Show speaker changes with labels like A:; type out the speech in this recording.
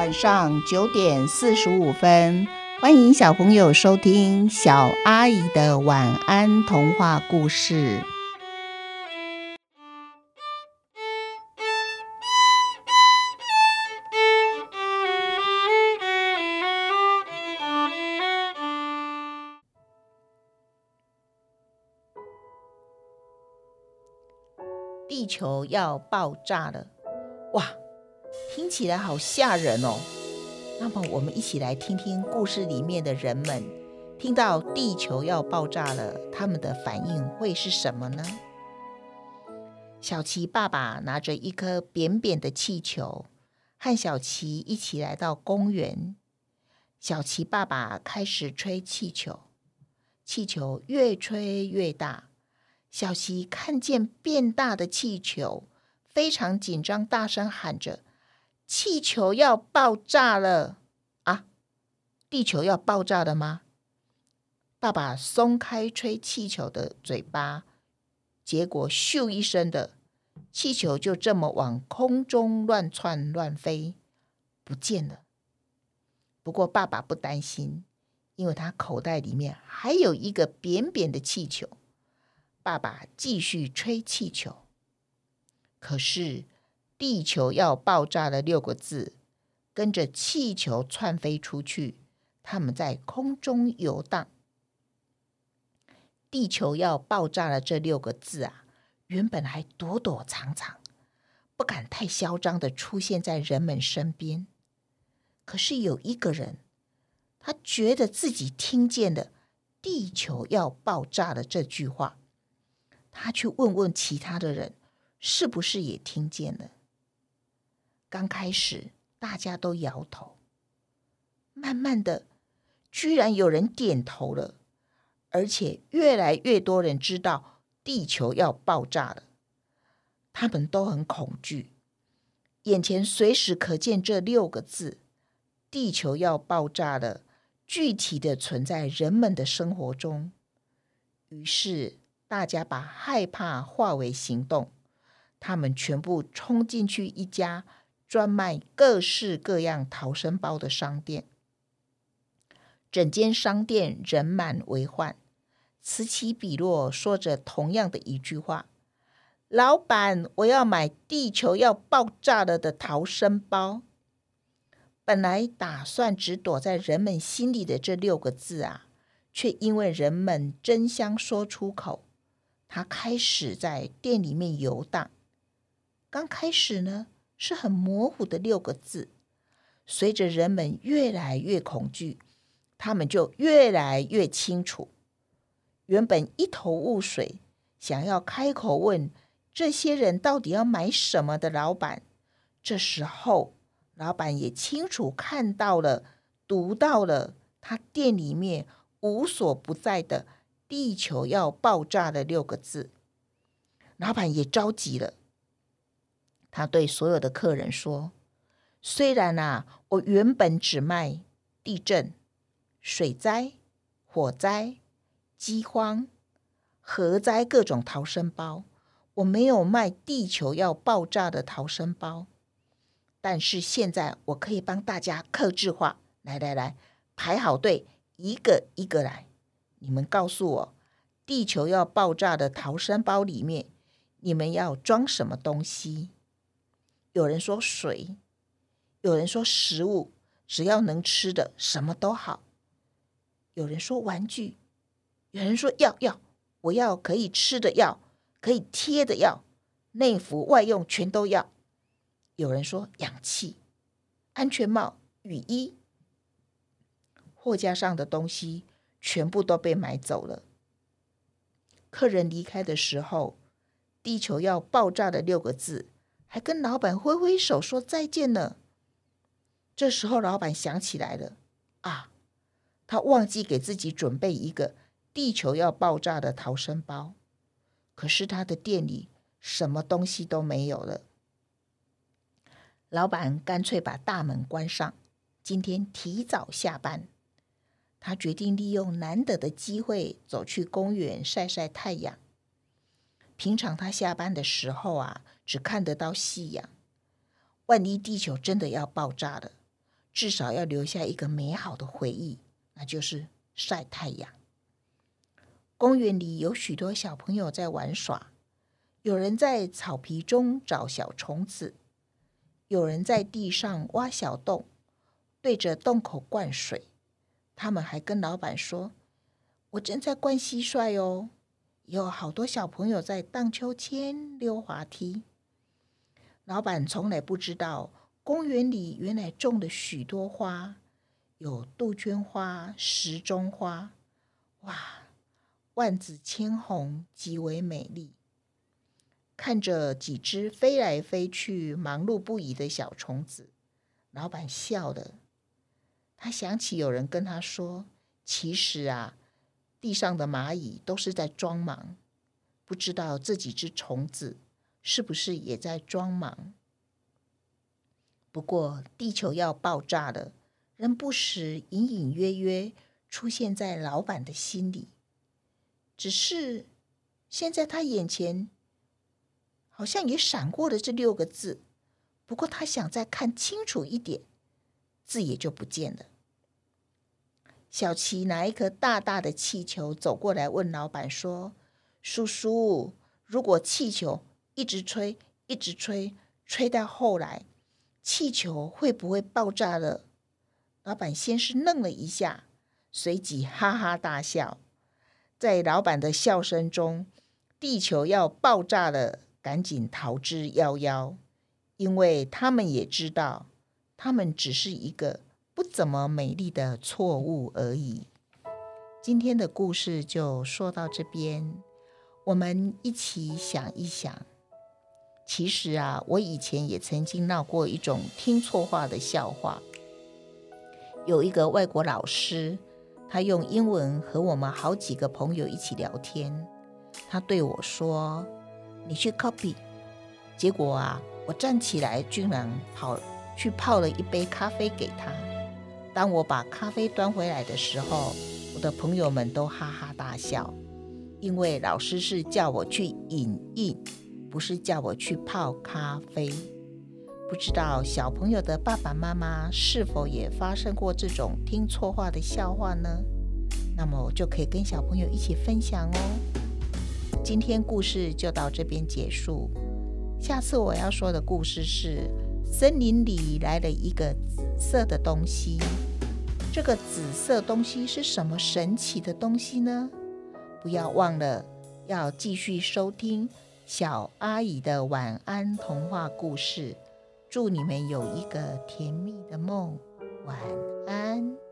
A: 晚上九点四十五分，欢迎小朋友收听小阿姨的晚安童话故事。地球要爆炸了！听起来好吓人哦。那么，我们一起来听听故事里面的人们听到地球要爆炸了，他们的反应会是什么呢？小琪爸爸拿着一颗扁扁的气球，和小琪一起来到公园。小琪爸爸开始吹气球，气球越吹越大。小琪看见变大的气球，非常紧张，大声喊着：“气球要爆炸了！啊，地球要爆炸了吗？”爸爸松开吹气球的嘴巴，结果咻一声的，气球就这么往空中乱窜乱飞，不见了。不过爸爸不担心，因为他口袋里面还有一个扁扁的气球。爸爸继续吹气球，可是“地球要爆炸了”六个字跟着气球窜飞出去，他们在空中游荡。“地球要爆炸了”这六个字啊，原本还躲躲藏藏，不敢太嚣张的出现在人们身边。可是有一个人，他觉得自己听见了“地球要爆炸了”这句话。他去问问其他的人，是不是也听见了？刚开始大家都摇头，慢慢的，居然有人点头了，而且越来越多人知道地球要爆炸了。他们都很恐惧，眼前随时可见这六个字：“地球要爆炸了”，具体的存在人们的生活中。于是。大家把害怕化为行动，他们全部冲进去一家专卖各式各样逃生包的商店。整间商店人满为患，此起彼落说着同样的一句话：“老板，我要买地球要爆炸了的逃生包。”本来打算只躲在人们心里的这六个字啊，却因为人们争相说出口。他开始在店里面游荡。刚开始呢，是很模糊的六个字。随着人们越来越恐惧，他们就越来越清楚。原本一头雾水，想要开口问这些人到底要买什么的老板，这时候老板也清楚看到了、读到了他店里面无所不在的。地球要爆炸的六个字，老板也着急了。他对所有的客人说：“虽然啊，我原本只卖地震、水灾、火灾、饥荒、核灾各种逃生包，我没有卖地球要爆炸的逃生包。但是现在我可以帮大家克制化。来来来，排好队，一个一个来。”你们告诉我，地球要爆炸的逃生包里面，你们要装什么东西？有人说水，有人说食物，只要能吃的，什么都好。有人说玩具，有人说药药，我要可以吃的药，可以贴的药，内服外用全都要。有人说氧气、安全帽、雨衣，货架上的东西。全部都被买走了。客人离开的时候，“地球要爆炸”的六个字，还跟老板挥挥手说再见呢。这时候，老板想起来了，啊，他忘记给自己准备一个“地球要爆炸”的逃生包。可是他的店里什么东西都没有了。老板干脆把大门关上，今天提早下班。他决定利用难得的机会走去公园晒晒太阳。平常他下班的时候啊，只看得到夕阳。万一地球真的要爆炸了，至少要留下一个美好的回忆，那就是晒太阳。公园里有许多小朋友在玩耍，有人在草皮中找小虫子，有人在地上挖小洞，对着洞口灌水。他们还跟老板说：“我正在灌蟋蟀哦。”有好多小朋友在荡秋千、溜滑梯。老板从来不知道，公园里原来种了许多花，有杜鹃花、时钟花，哇，万紫千红，极为美丽。看着几只飞来飞去、忙碌不已的小虫子，老板笑了。他想起有人跟他说：“其实啊。”地上的蚂蚁都是在装忙，不知道这几只虫子是不是也在装忙。不过，地球要爆炸了，仍不时隐隐约约出现在老板的心里。只是现在他眼前好像也闪过了这六个字，不过他想再看清楚一点，字也就不见了。小琪拿一颗大大的气球走过来，问老板说：“叔叔，如果气球一直吹，一直吹，吹到后来，气球会不会爆炸了？”老板先是愣了一下，随即哈哈大笑。在老板的笑声中，地球要爆炸了，赶紧逃之夭夭，因为他们也知道，他们只是一个。不怎么美丽的错误而已。今天的故事就说到这边，我们一起想一想。其实啊，我以前也曾经闹过一种听错话的笑话。有一个外国老师，他用英文和我们好几个朋友一起聊天。他对我说：“你去 copy。”结果啊，我站起来，居然跑去泡了一杯咖啡给他。当我把咖啡端回来的时候，我的朋友们都哈哈大笑，因为老师是叫我去影印，不是叫我去泡咖啡。不知道小朋友的爸爸妈妈是否也发生过这种听错话的笑话呢？那么我就可以跟小朋友一起分享哦。今天故事就到这边结束，下次我要说的故事是。森林里来了一个紫色的东西，这个紫色东西是什么神奇的东西呢？不要忘了要继续收听小阿姨的晚安童话故事。祝你们有一个甜蜜的梦。晚安。